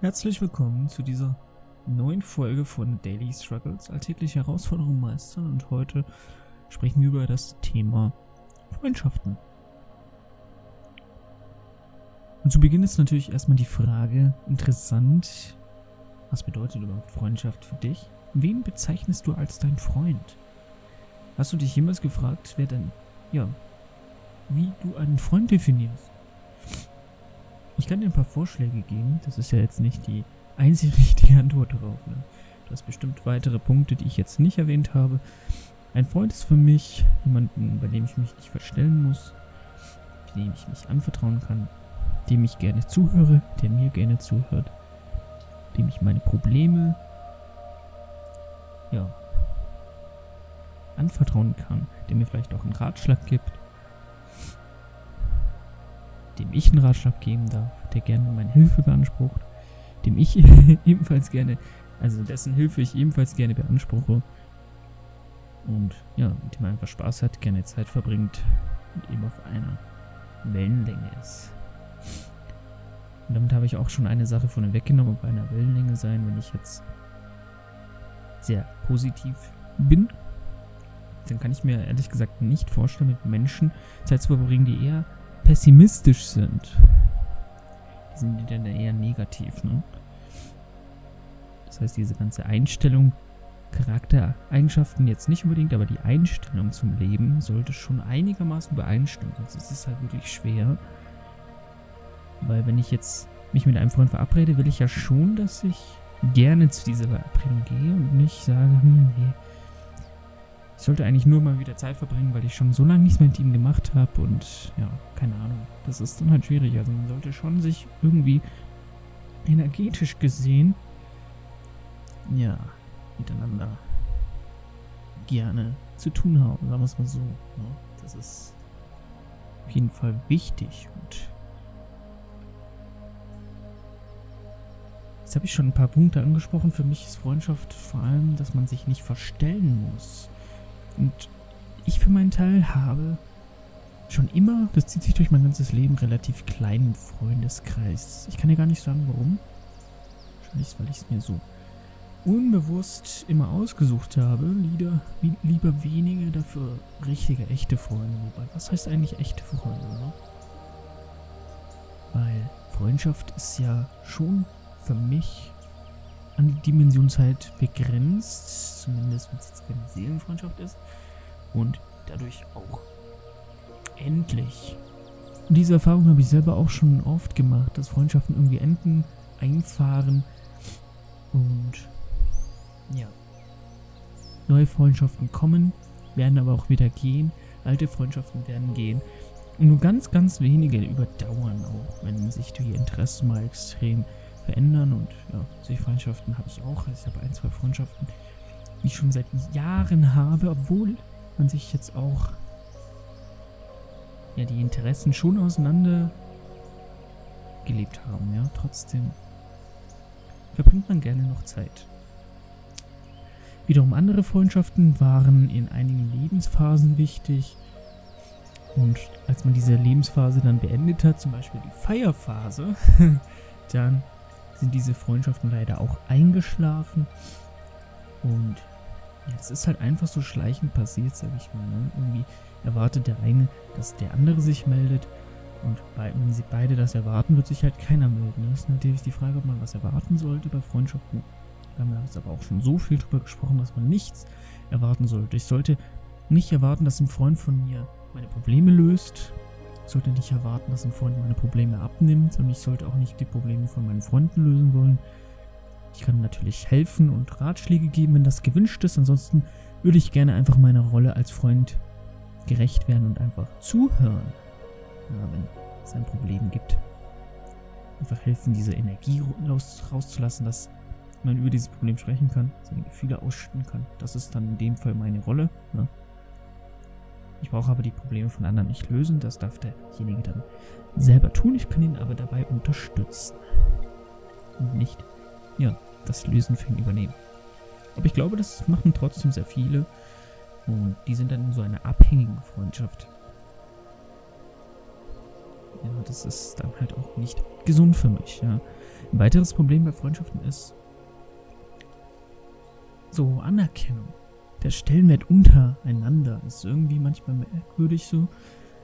Herzlich willkommen zu dieser neuen Folge von Daily Struggles, alltägliche Herausforderungen meistern und heute sprechen wir über das Thema Freundschaften. Und zu Beginn ist natürlich erstmal die Frage interessant, was bedeutet überhaupt Freundschaft für dich? Wen bezeichnest du als dein Freund? Hast du dich jemals gefragt, wer denn, ja, wie du einen Freund definierst? Ich kann dir ein paar Vorschläge geben. Das ist ja jetzt nicht die einzige richtige Antwort darauf. Ne? Du hast bestimmt weitere Punkte, die ich jetzt nicht erwähnt habe. Ein Freund ist für mich jemanden, bei dem ich mich nicht verstellen muss, dem ich mich anvertrauen kann, dem ich gerne zuhöre, der mir gerne zuhört, dem ich meine Probleme ja anvertrauen kann, der mir vielleicht auch einen Ratschlag gibt dem ich einen Ratschlag geben darf, der gerne meine Hilfe beansprucht, dem ich ebenfalls gerne, also dessen Hilfe ich ebenfalls gerne beanspruche und ja, mit dem einfach Spaß hat, gerne Zeit verbringt und eben auf einer Wellenlänge ist. Und damit habe ich auch schon eine Sache von ihm weggenommen, auf einer Wellenlänge sein, wenn ich jetzt sehr positiv bin, dann kann ich mir ehrlich gesagt nicht vorstellen, mit Menschen Zeit zu verbringen, die eher pessimistisch sind, die sind die dann eher negativ, ne? Das heißt, diese ganze Einstellung, Charaktereigenschaften jetzt nicht unbedingt, aber die Einstellung zum Leben sollte schon einigermaßen übereinstimmen. Sonst ist es halt wirklich schwer. Weil wenn ich jetzt mich mit einem Freund verabrede, will ich ja schon, dass ich gerne zu dieser Verabredung gehe und nicht sage, hm, nee, ich sollte eigentlich nur mal wieder Zeit verbringen, weil ich schon so lange nichts mehr mit ihm gemacht habe und ja, keine Ahnung. Das ist dann halt schwierig. Also man sollte schon sich irgendwie energetisch gesehen, ja, miteinander gerne zu tun haben, sagen wir es mal so. Ja, ne? das ist auf jeden Fall wichtig und Jetzt habe ich schon ein paar Punkte angesprochen. Für mich ist Freundschaft vor allem, dass man sich nicht verstellen muss. Und ich für meinen Teil habe schon immer, das zieht sich durch mein ganzes Leben, relativ kleinen Freundeskreis. Ich kann ja gar nicht sagen, warum. Wahrscheinlich, weil ich es mir so unbewusst immer ausgesucht habe. Lieder, lieber wenige, dafür richtige, echte Freunde. Wobei, was heißt eigentlich echte Freunde? Ne? Weil Freundschaft ist ja schon für mich an die Dimensionszeit begrenzt, zumindest wenn es jetzt keine Seelenfreundschaft ist, und dadurch auch endlich. Und diese Erfahrung habe ich selber auch schon oft gemacht, dass Freundschaften irgendwie enden, einfahren und ja. Neue Freundschaften kommen, werden aber auch wieder gehen, alte Freundschaften werden gehen. Und nur ganz, ganz wenige überdauern auch, wenn sich die Interessen mal extrem verändern und ja, solche Freundschaften habe ich auch. Also ich habe ein, zwei Freundschaften, die ich schon seit Jahren habe, obwohl man sich jetzt auch ja die Interessen schon auseinander gelebt haben, ja, trotzdem verbringt man gerne noch Zeit. Wiederum andere Freundschaften waren in einigen Lebensphasen wichtig. Und als man diese Lebensphase dann beendet hat, zum Beispiel die Feierphase, dann sind diese Freundschaften leider auch eingeschlafen. Und ja, es ist halt einfach so schleichend passiert, sag ich mal. Ne? Irgendwie erwartet der eine, dass der andere sich meldet. Und bei, wenn sie beide das erwarten, wird sich halt keiner melden. Das ist natürlich die Frage, ob man was erwarten sollte bei Freundschaften. Wir haben jetzt aber auch schon so viel drüber gesprochen, dass man nichts erwarten sollte. Ich sollte nicht erwarten, dass ein Freund von mir meine Probleme löst, sollte nicht erwarten, dass ein Freund meine Probleme abnimmt und ich sollte auch nicht die Probleme von meinen Freunden lösen wollen. Ich kann natürlich helfen und Ratschläge geben, wenn das gewünscht ist. Ansonsten würde ich gerne einfach meiner Rolle als Freund gerecht werden und einfach zuhören, ja, wenn es ein Problem gibt. Einfach helfen, diese Energie raus, rauszulassen, dass man über dieses Problem sprechen kann, seine Gefühle ausschütten kann. Das ist dann in dem Fall meine Rolle. Ja. Ich brauche aber die Probleme von anderen nicht lösen. Das darf derjenige dann selber tun. Ich kann ihn aber dabei unterstützen. Und nicht, ja, das Lösen für ihn übernehmen. Aber ich glaube, das machen trotzdem sehr viele. Und die sind dann in so einer abhängigen Freundschaft. Ja, das ist dann halt auch nicht gesund für mich. Ja. Ein weiteres Problem bei Freundschaften ist so Anerkennung. Der Stellenwert untereinander ist irgendwie manchmal merkwürdig so.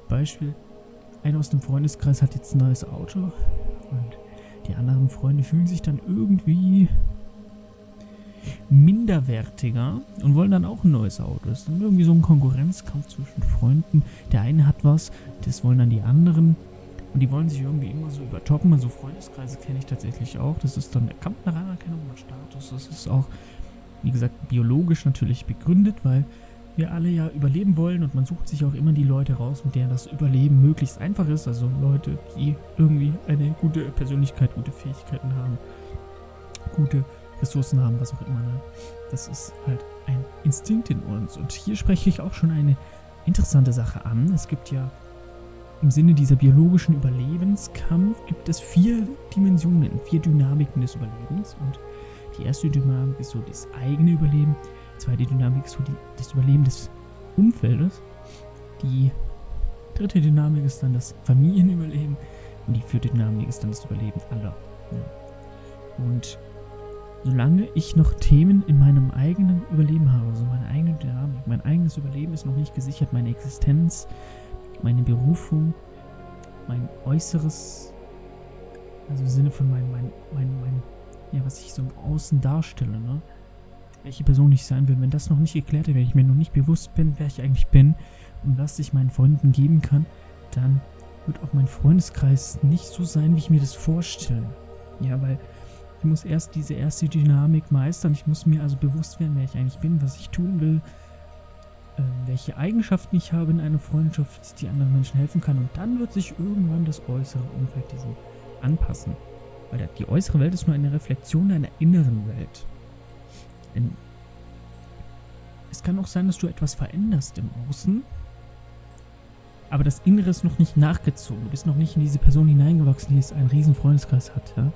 Beispiel, einer aus dem Freundeskreis hat jetzt ein neues Auto und die anderen Freunde fühlen sich dann irgendwie minderwertiger und wollen dann auch ein neues Auto. Das ist dann irgendwie so ein Konkurrenzkampf zwischen Freunden. Der eine hat was, das wollen dann die anderen. Und die wollen sich irgendwie immer so übertoppen. Also Freundeskreise kenne ich tatsächlich auch. Das ist dann der Kampf nach Anerkennung, nach Status. Das ist auch, wie gesagt, biologisch natürlich begründet, weil wir alle ja überleben wollen und man sucht sich auch immer die Leute raus, mit denen das Überleben möglichst einfach ist. Also Leute, die irgendwie eine gute Persönlichkeit, gute Fähigkeiten haben, gute Ressourcen haben, was auch immer. Ne? Das ist halt ein Instinkt in uns. Und hier spreche ich auch schon eine interessante Sache an. Es gibt ja im Sinne dieser biologischen Überlebenskampf gibt es vier Dimensionen, vier Dynamiken des Überlebens. Und die erste Dynamik ist so das eigene Überleben, die zweite Dynamik ist so die, das Überleben des Umfeldes. Die dritte Dynamik ist dann das Familienüberleben und die vierte Dynamik ist dann das Überleben aller. Ja. Und solange ich noch Themen in meinem eigenen Überleben habe, also meine eigene Dynamik, mein eigenes Überleben ist noch nicht gesichert, meine Existenz, meine Berufung, mein Äußeres, also im Sinne von mein, mein, mein, mein, ja, was ich so im Außen darstelle, ne? Welche Person ich sein will, wenn das noch nicht geklärt ist, wenn ich mir noch nicht bewusst bin, wer ich eigentlich bin und was ich meinen Freunden geben kann, dann wird auch mein Freundeskreis nicht so sein, wie ich mir das vorstelle. Ja, weil ich muss erst diese erste Dynamik meistern. Ich muss mir also bewusst werden, wer ich eigentlich bin, was ich tun will, äh, welche Eigenschaften ich habe in einer Freundschaft, die anderen Menschen helfen kann. Und dann wird sich irgendwann das äußere Umfeld diesem anpassen. Weil die äußere Welt ist nur eine Reflexion deiner inneren Welt. Denn es kann auch sein, dass du etwas veränderst im Außen, aber das Innere ist noch nicht nachgezogen. Du bist noch nicht in diese Person hineingewachsen, die jetzt einen riesen Freundeskreis hat. Ja?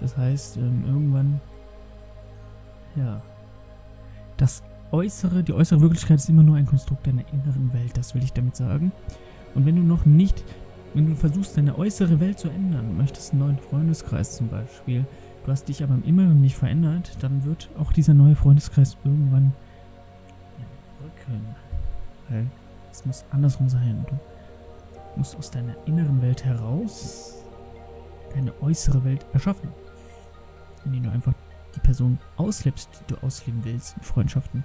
Das heißt, ähm, irgendwann, ja, das Äußere, die äußere Wirklichkeit ist immer nur ein Konstrukt deiner inneren Welt, das will ich damit sagen. Und wenn du noch nicht, wenn du versuchst, deine äußere Welt zu ändern, möchtest einen neuen Freundeskreis zum Beispiel, du hast dich aber im Inneren nicht verändert, dann wird auch dieser neue Freundeskreis irgendwann rücken. Weil es muss andersrum sein. Du musst aus deiner inneren Welt heraus deine äußere Welt erschaffen indem du einfach die Person auslebst, die du ausleben willst in Freundschaften.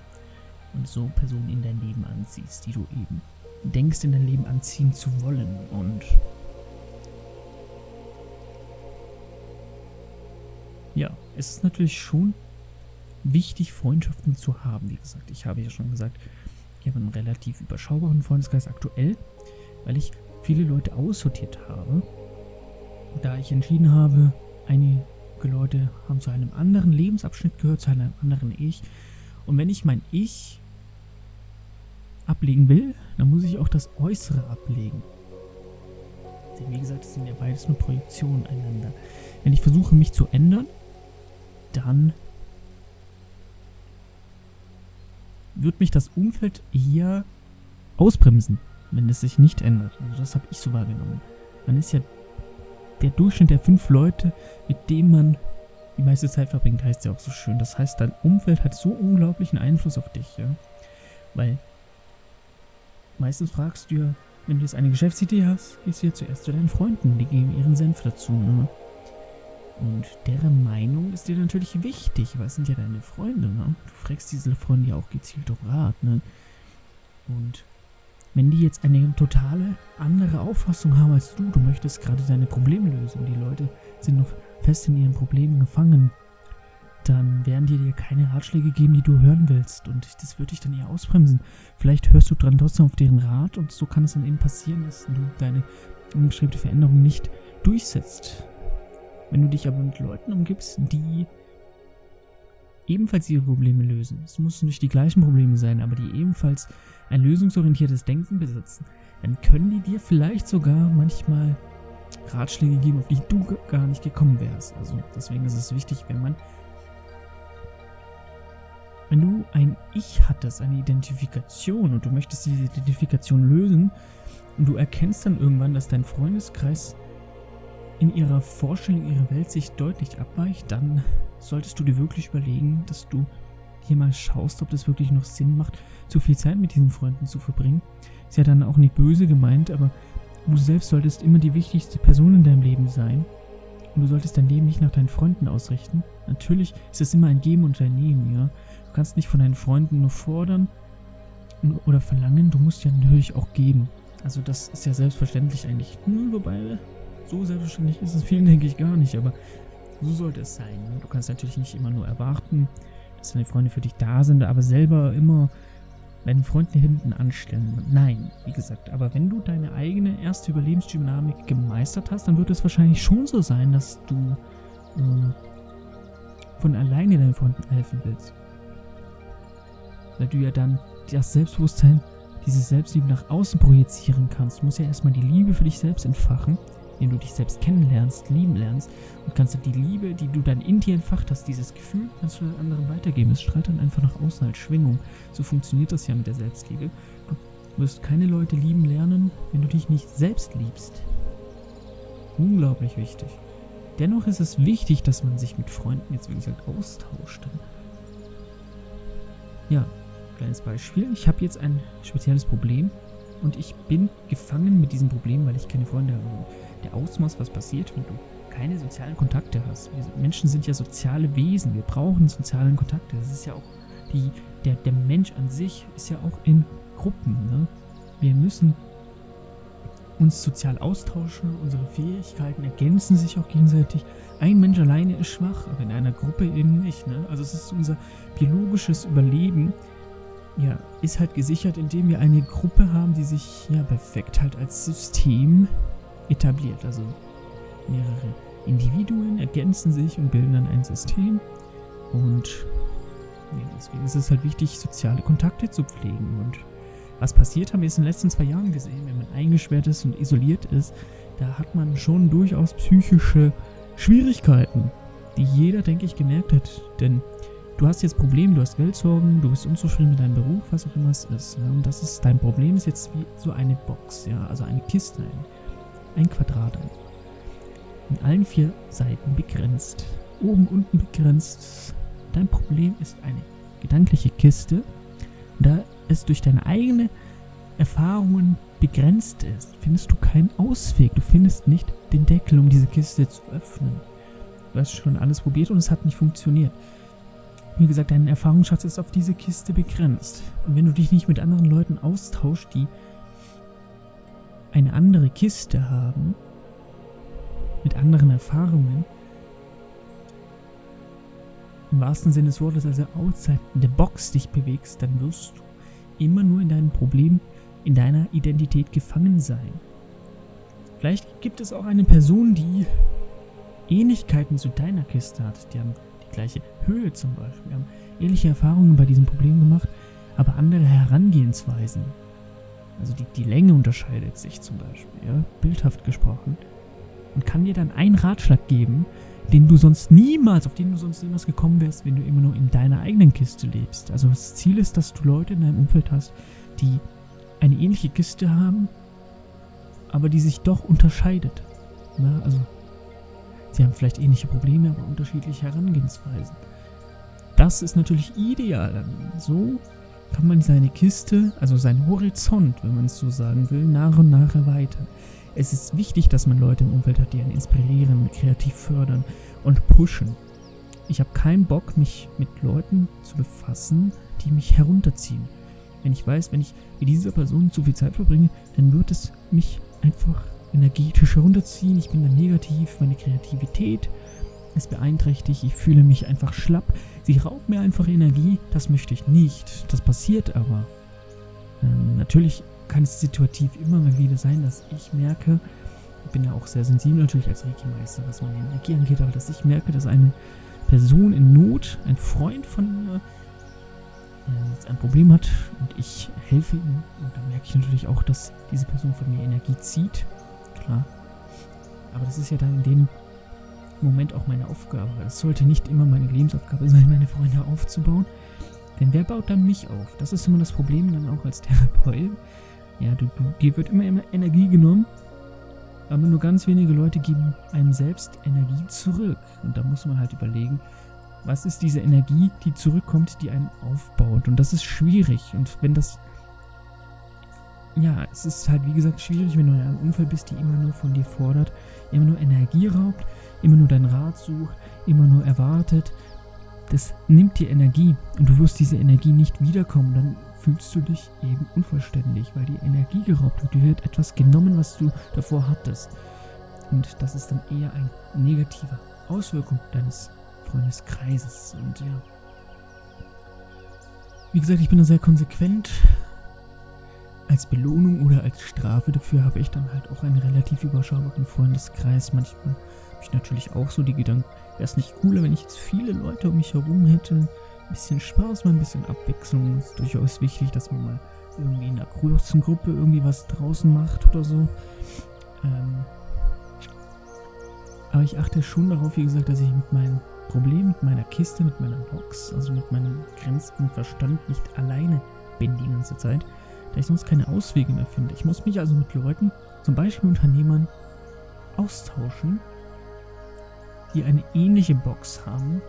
Und so Personen in dein Leben anziehst, die du eben denkst, in dein Leben anziehen zu wollen. Und ja, es ist natürlich schon wichtig, Freundschaften zu haben. Wie gesagt, ich habe ja schon gesagt, ich habe einen relativ überschaubaren Freundeskreis aktuell, weil ich viele Leute aussortiert habe. Da ich entschieden habe, eine Leute haben zu einem anderen Lebensabschnitt gehört, zu einem anderen Ich. Und wenn ich mein Ich ablegen will, dann muss ich auch das Äußere ablegen. Denn wie gesagt, es sind ja beides nur Projektionen einander. Wenn ich versuche, mich zu ändern, dann wird mich das Umfeld eher ausbremsen, wenn es sich nicht ändert. Also das habe ich so wahrgenommen. Man ist ja der Durchschnitt der fünf Leute, mit denen man die meiste Zeit verbringt, heißt ja auch so schön. Das heißt, dein Umfeld hat so unglaublichen Einfluss auf dich, ja. Weil meistens fragst du ja, wenn du jetzt eine Geschäftsidee hast, gehst du ja zuerst zu deinen Freunden, die geben ihren Senf dazu, ne? Und deren Meinung ist dir natürlich wichtig, weil es sind ja deine Freunde, ne? Du fragst diese Freunde ja auch gezielt um Rat, ne? Und wenn die jetzt eine totale andere Auffassung haben als du, du möchtest gerade deine Probleme lösen, die Leute sind noch fest in ihren Problemen gefangen, dann werden die dir keine Ratschläge geben, die du hören willst. Und das würde dich dann eher ausbremsen. Vielleicht hörst du dran trotzdem auf deren Rat und so kann es dann eben passieren, dass du deine angestrebte Veränderung nicht durchsetzt. Wenn du dich aber mit Leuten umgibst, die ebenfalls ihre Probleme lösen. Es müssen nicht die gleichen Probleme sein, aber die ebenfalls ein lösungsorientiertes Denken besitzen. Dann können die dir vielleicht sogar manchmal Ratschläge geben, auf die du gar nicht gekommen wärst. Also deswegen ist es wichtig, wenn man wenn du ein Ich hattest, eine Identifikation und du möchtest diese Identifikation lösen, und du erkennst dann irgendwann, dass dein Freundeskreis in ihrer Vorstellung ihrer Welt sich deutlich abweicht, dann solltest du dir wirklich überlegen, dass du hier mal schaust, ob das wirklich noch Sinn macht, zu viel Zeit mit diesen Freunden zu verbringen. Ist ja dann auch nicht böse gemeint, aber du selbst solltest immer die wichtigste Person in deinem Leben sein. Und du solltest dein Leben nicht nach deinen Freunden ausrichten. Natürlich ist es immer ein Geben und ein Nehmen, ja. Du kannst nicht von deinen Freunden nur fordern oder verlangen, du musst ja natürlich auch geben. Also das ist ja selbstverständlich eigentlich. Hm, wobei, so selbstverständlich ist es vielen, denke ich, gar nicht, aber so sollte es sein. Du kannst natürlich nicht immer nur erwarten, dass deine Freunde für dich da sind, aber selber immer deinen Freunden hinten anstellen. Nein, wie gesagt, aber wenn du deine eigene erste Überlebensdynamik gemeistert hast, dann wird es wahrscheinlich schon so sein, dass du äh, von alleine deinen Freunden helfen willst. Weil du ja dann das Selbstbewusstsein, dieses Selbstliebe nach außen projizieren kannst. Du musst ja erstmal die Liebe für dich selbst entfachen indem du dich selbst kennenlernst, lieben lernst und kannst du die Liebe, die du dann in dir entfacht hast, dieses Gefühl, kannst du den anderen weitergeben. Es strahlt dann einfach nach außen als Schwingung. So funktioniert das ja mit der Selbstliebe. Du wirst keine Leute lieben lernen, wenn du dich nicht selbst liebst. Unglaublich wichtig. Dennoch ist es wichtig, dass man sich mit Freunden jetzt, wie gesagt, austauscht. Ja, kleines Beispiel. Ich habe jetzt ein spezielles Problem und ich bin gefangen mit diesem Problem, weil ich keine Freunde habe der Ausmaß, was passiert, wenn du keine sozialen Kontakte hast. Wir Menschen sind ja soziale Wesen, wir brauchen sozialen Kontakte. Das ist ja auch die, der, der Mensch an sich ist ja auch in Gruppen. Ne? Wir müssen uns sozial austauschen, unsere Fähigkeiten ergänzen sich auch gegenseitig. Ein Mensch alleine ist schwach, aber in einer Gruppe eben nicht. Ne? Also es ist unser biologisches Überleben, ja, ist halt gesichert, indem wir eine Gruppe haben, die sich ja perfekt halt als System etabliert. Also mehrere Individuen ergänzen sich und bilden dann ein System. Und ja, deswegen ist es halt wichtig, soziale Kontakte zu pflegen. Und was passiert, haben wir es in den letzten zwei Jahren gesehen. Wenn man eingesperrt ist und isoliert ist, da hat man schon durchaus psychische Schwierigkeiten, die jeder, denke ich, gemerkt hat. Denn du hast jetzt Probleme, du hast Geldsorgen, du bist unzufrieden mit deinem Beruf, was auch immer es ist. Ja? Und das ist dein Problem, ist jetzt wie so eine Box, ja, also eine Kiste, ein ein Quadrat einfach. In allen vier Seiten begrenzt. Oben, unten begrenzt. Dein Problem ist eine gedankliche Kiste. Da es durch deine eigenen Erfahrungen begrenzt ist, findest du keinen Ausweg. Du findest nicht den Deckel, um diese Kiste zu öffnen. Du hast schon alles probiert und es hat nicht funktioniert. Wie gesagt, dein Erfahrungsschatz ist auf diese Kiste begrenzt. Und wenn du dich nicht mit anderen Leuten austauschst, die eine andere Kiste haben, mit anderen Erfahrungen, im wahrsten Sinne des Wortes, also outside the box dich bewegst, dann wirst du immer nur in deinem Problem, in deiner Identität gefangen sein. Vielleicht gibt es auch eine Person, die Ähnlichkeiten zu deiner Kiste hat. Die haben gleiche Höhe zum Beispiel. Wir haben ähnliche Erfahrungen bei diesem Problem gemacht, aber andere Herangehensweisen. Also die, die Länge unterscheidet sich zum Beispiel, ja, bildhaft gesprochen. Und kann dir dann einen Ratschlag geben, den du sonst niemals, auf den du sonst niemals gekommen wärst, wenn du immer nur in deiner eigenen Kiste lebst. Also das Ziel ist, dass du Leute in deinem Umfeld hast, die eine ähnliche Kiste haben, aber die sich doch unterscheidet. Ja, also sie haben vielleicht ähnliche Probleme, aber unterschiedliche Herangehensweisen. Das ist natürlich ideal. So kann man seine Kiste, also seinen Horizont, wenn man es so sagen will, nach und nach erweitern. Es ist wichtig, dass man Leute im Umfeld hat, die einen inspirieren, kreativ fördern und pushen. Ich habe keinen Bock, mich mit Leuten zu befassen, die mich herunterziehen. Wenn ich weiß, wenn ich mit dieser Person zu viel Zeit verbringe, dann wird es mich einfach energetisch herunterziehen. Ich bin dann negativ, meine Kreativität ist beeinträchtigt, ich fühle mich einfach schlapp. Sie raubt mir einfach Energie, das möchte ich nicht. Das passiert aber. Ähm, natürlich kann es situativ immer mal wieder sein, dass ich merke, ich bin ja auch sehr sensibel natürlich als Reiki-Meister, was meine Energie angeht, aber dass ich merke, dass eine Person in Not, ein Freund von mir, äh, jetzt ein Problem hat und ich helfe ihm. Und dann merke ich natürlich auch, dass diese Person von mir Energie zieht. Klar. Aber das ist ja dann in dem Moment auch meine Aufgabe. Es sollte nicht immer meine Lebensaufgabe sein, meine Freunde aufzubauen. Denn wer baut dann mich auf? Das ist immer das Problem dann auch als Therapeut. Ja, du, du, dir wird immer, immer Energie genommen, aber nur ganz wenige Leute geben einem selbst Energie zurück. Und da muss man halt überlegen, was ist diese Energie, die zurückkommt, die einen aufbaut. Und das ist schwierig. Und wenn das ja, es ist halt wie gesagt schwierig, wenn du in einem Umfeld bist, die immer nur von dir fordert, immer nur Energie raubt, immer nur deinen Rat sucht, immer nur erwartet. Das nimmt dir Energie und du wirst diese Energie nicht wiederkommen. Dann fühlst du dich eben unvollständig, weil die Energie geraubt wird. Dir wird etwas genommen, was du davor hattest. Und das ist dann eher eine negative Auswirkung deines Freundeskreises. Und ja. Wie gesagt, ich bin da sehr konsequent als Belohnung oder als Strafe dafür habe ich dann halt auch einen relativ überschaubaren Freundeskreis. Manchmal habe ich natürlich auch so die Gedanken, wäre es nicht cooler, wenn ich jetzt viele Leute um mich herum hätte. Ein bisschen Spaß, mal ein bisschen Abwechslung. Ist durchaus wichtig, dass man mal irgendwie in einer großen Gruppe irgendwie was draußen macht oder so. Ähm aber ich achte schon darauf, wie gesagt, dass ich mit meinem Problem, mit meiner Kiste, mit meiner Box, also mit meinem grenzenden Verstand nicht alleine bin die ganze Zeit da ich sonst keine Auswege mehr finde. Ich muss mich also mit Leuten, zum Beispiel Unternehmern, austauschen, die eine ähnliche Box haben,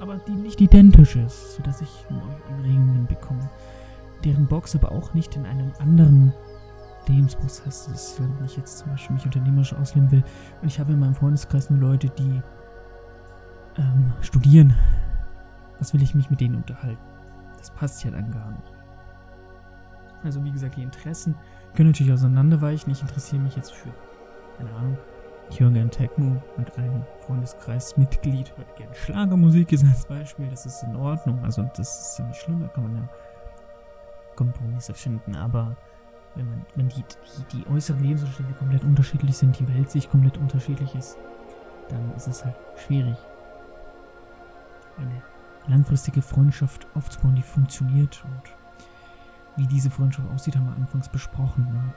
aber die nicht identisch ist, sodass ich Anregungen bekomme. Deren Box aber auch nicht in einem anderen Lebensprozess ist, wenn ich jetzt zum Beispiel mich unternehmerisch ausleben will. Und ich habe in meinem Freundeskreis nur Leute, die ähm, studieren. Was will ich mich mit denen unterhalten? Das passt ja dann gar nicht. Also wie gesagt, die Interessen können natürlich auseinanderweichen. Ich interessiere mich jetzt für, keine Ahnung, ich höre gern Techno und ein Freundeskreismitglied hört gern Schlagermusik, ist als Beispiel. Das ist in Ordnung. Also das ist ja nicht schlimm, da kann man ja Kompromisse finden. Aber wenn man, wenn die, die, die äußeren Lebensumstände komplett unterschiedlich sind, die Welt sich komplett unterschiedlich ist, dann ist es halt schwierig. Eine langfristige Freundschaft aufzubauen, die funktioniert und wie diese Freundschaft aussieht, haben wir anfangs besprochen. Ne?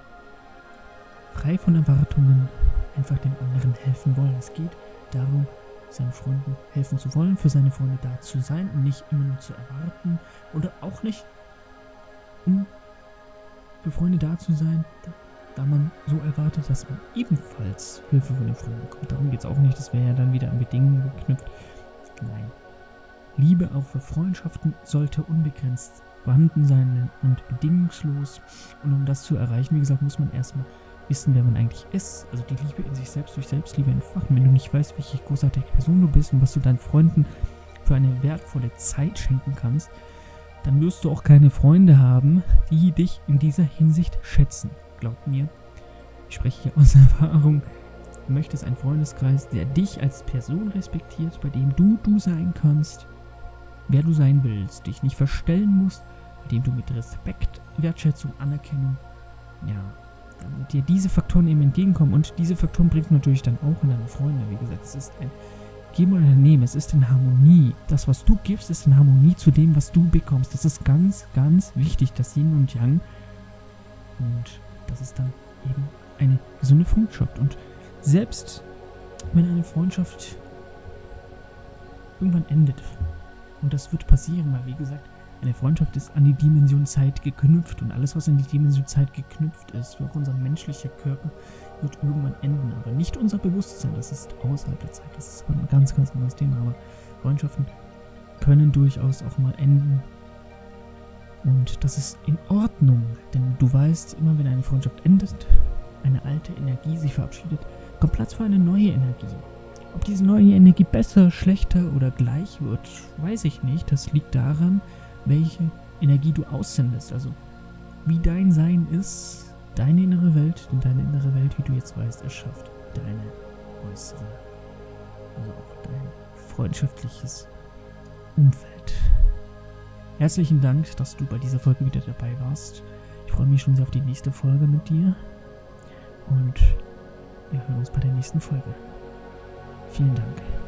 Frei von Erwartungen, einfach dem anderen helfen wollen. Es geht darum, seinen Freunden helfen zu wollen, für seine Freunde da zu sein und nicht immer nur zu erwarten oder auch nicht, um für Freunde da zu sein, da, man so erwartet, dass man ebenfalls Hilfe von den Freunden bekommt. Darum geht es auch nicht, das wäre ja dann wieder an Bedingungen geknüpft. Nein. Liebe auch für Freundschaften sollte unbegrenzt vorhanden sein und bedingungslos. Und um das zu erreichen, wie gesagt, muss man erstmal wissen, wer man eigentlich ist. Also die Liebe in sich selbst durch Selbstliebe entfachen. Wenn du nicht weißt, welche großartige Person du bist und was du deinen Freunden für eine wertvolle Zeit schenken kannst, dann wirst du auch keine Freunde haben, die dich in dieser Hinsicht schätzen. Glaub mir, ich spreche hier aus Erfahrung. Du möchtest einen Freundeskreis, der dich als Person respektiert, bei dem du du sein kannst, wer du sein willst, dich nicht verstellen musst, dem du mit Respekt, Wertschätzung, Anerkennung, ja, damit dir diese Faktoren eben entgegenkommen. Und diese Faktoren bringt natürlich dann auch in deine Freunde. Wie gesagt, es ist ein Geben und Nehmen, es ist in Harmonie. Das, was du gibst, ist in Harmonie zu dem, was du bekommst. Das ist ganz, ganz wichtig, das Yin und Yang. Und das ist dann eben eine gesunde Freundschaft. Und selbst wenn eine Freundschaft irgendwann endet, und das wird passieren, weil wie gesagt, eine Freundschaft ist an die Dimension Zeit geknüpft und alles, was an die Dimension Zeit geknüpft ist, auch unser menschlicher Körper, wird irgendwann enden. Aber nicht unser Bewusstsein, das ist außerhalb der Zeit. Das ist ein ganz, ganz anderes Thema. Aber Freundschaften können durchaus auch mal enden. Und das ist in Ordnung, denn du weißt, immer wenn eine Freundschaft endet, eine alte Energie sich verabschiedet, kommt Platz für eine neue Energie. Ob diese neue Energie besser, schlechter oder gleich wird, weiß ich nicht. Das liegt daran, welche Energie du aussendest. Also wie dein Sein ist, deine innere Welt, denn deine innere Welt, wie du jetzt weißt, erschafft deine äußere, also auch dein freundschaftliches Umfeld. Herzlichen Dank, dass du bei dieser Folge wieder dabei warst. Ich freue mich schon sehr auf die nächste Folge mit dir. Und wir hören uns bei der nächsten Folge. Vielen Dank.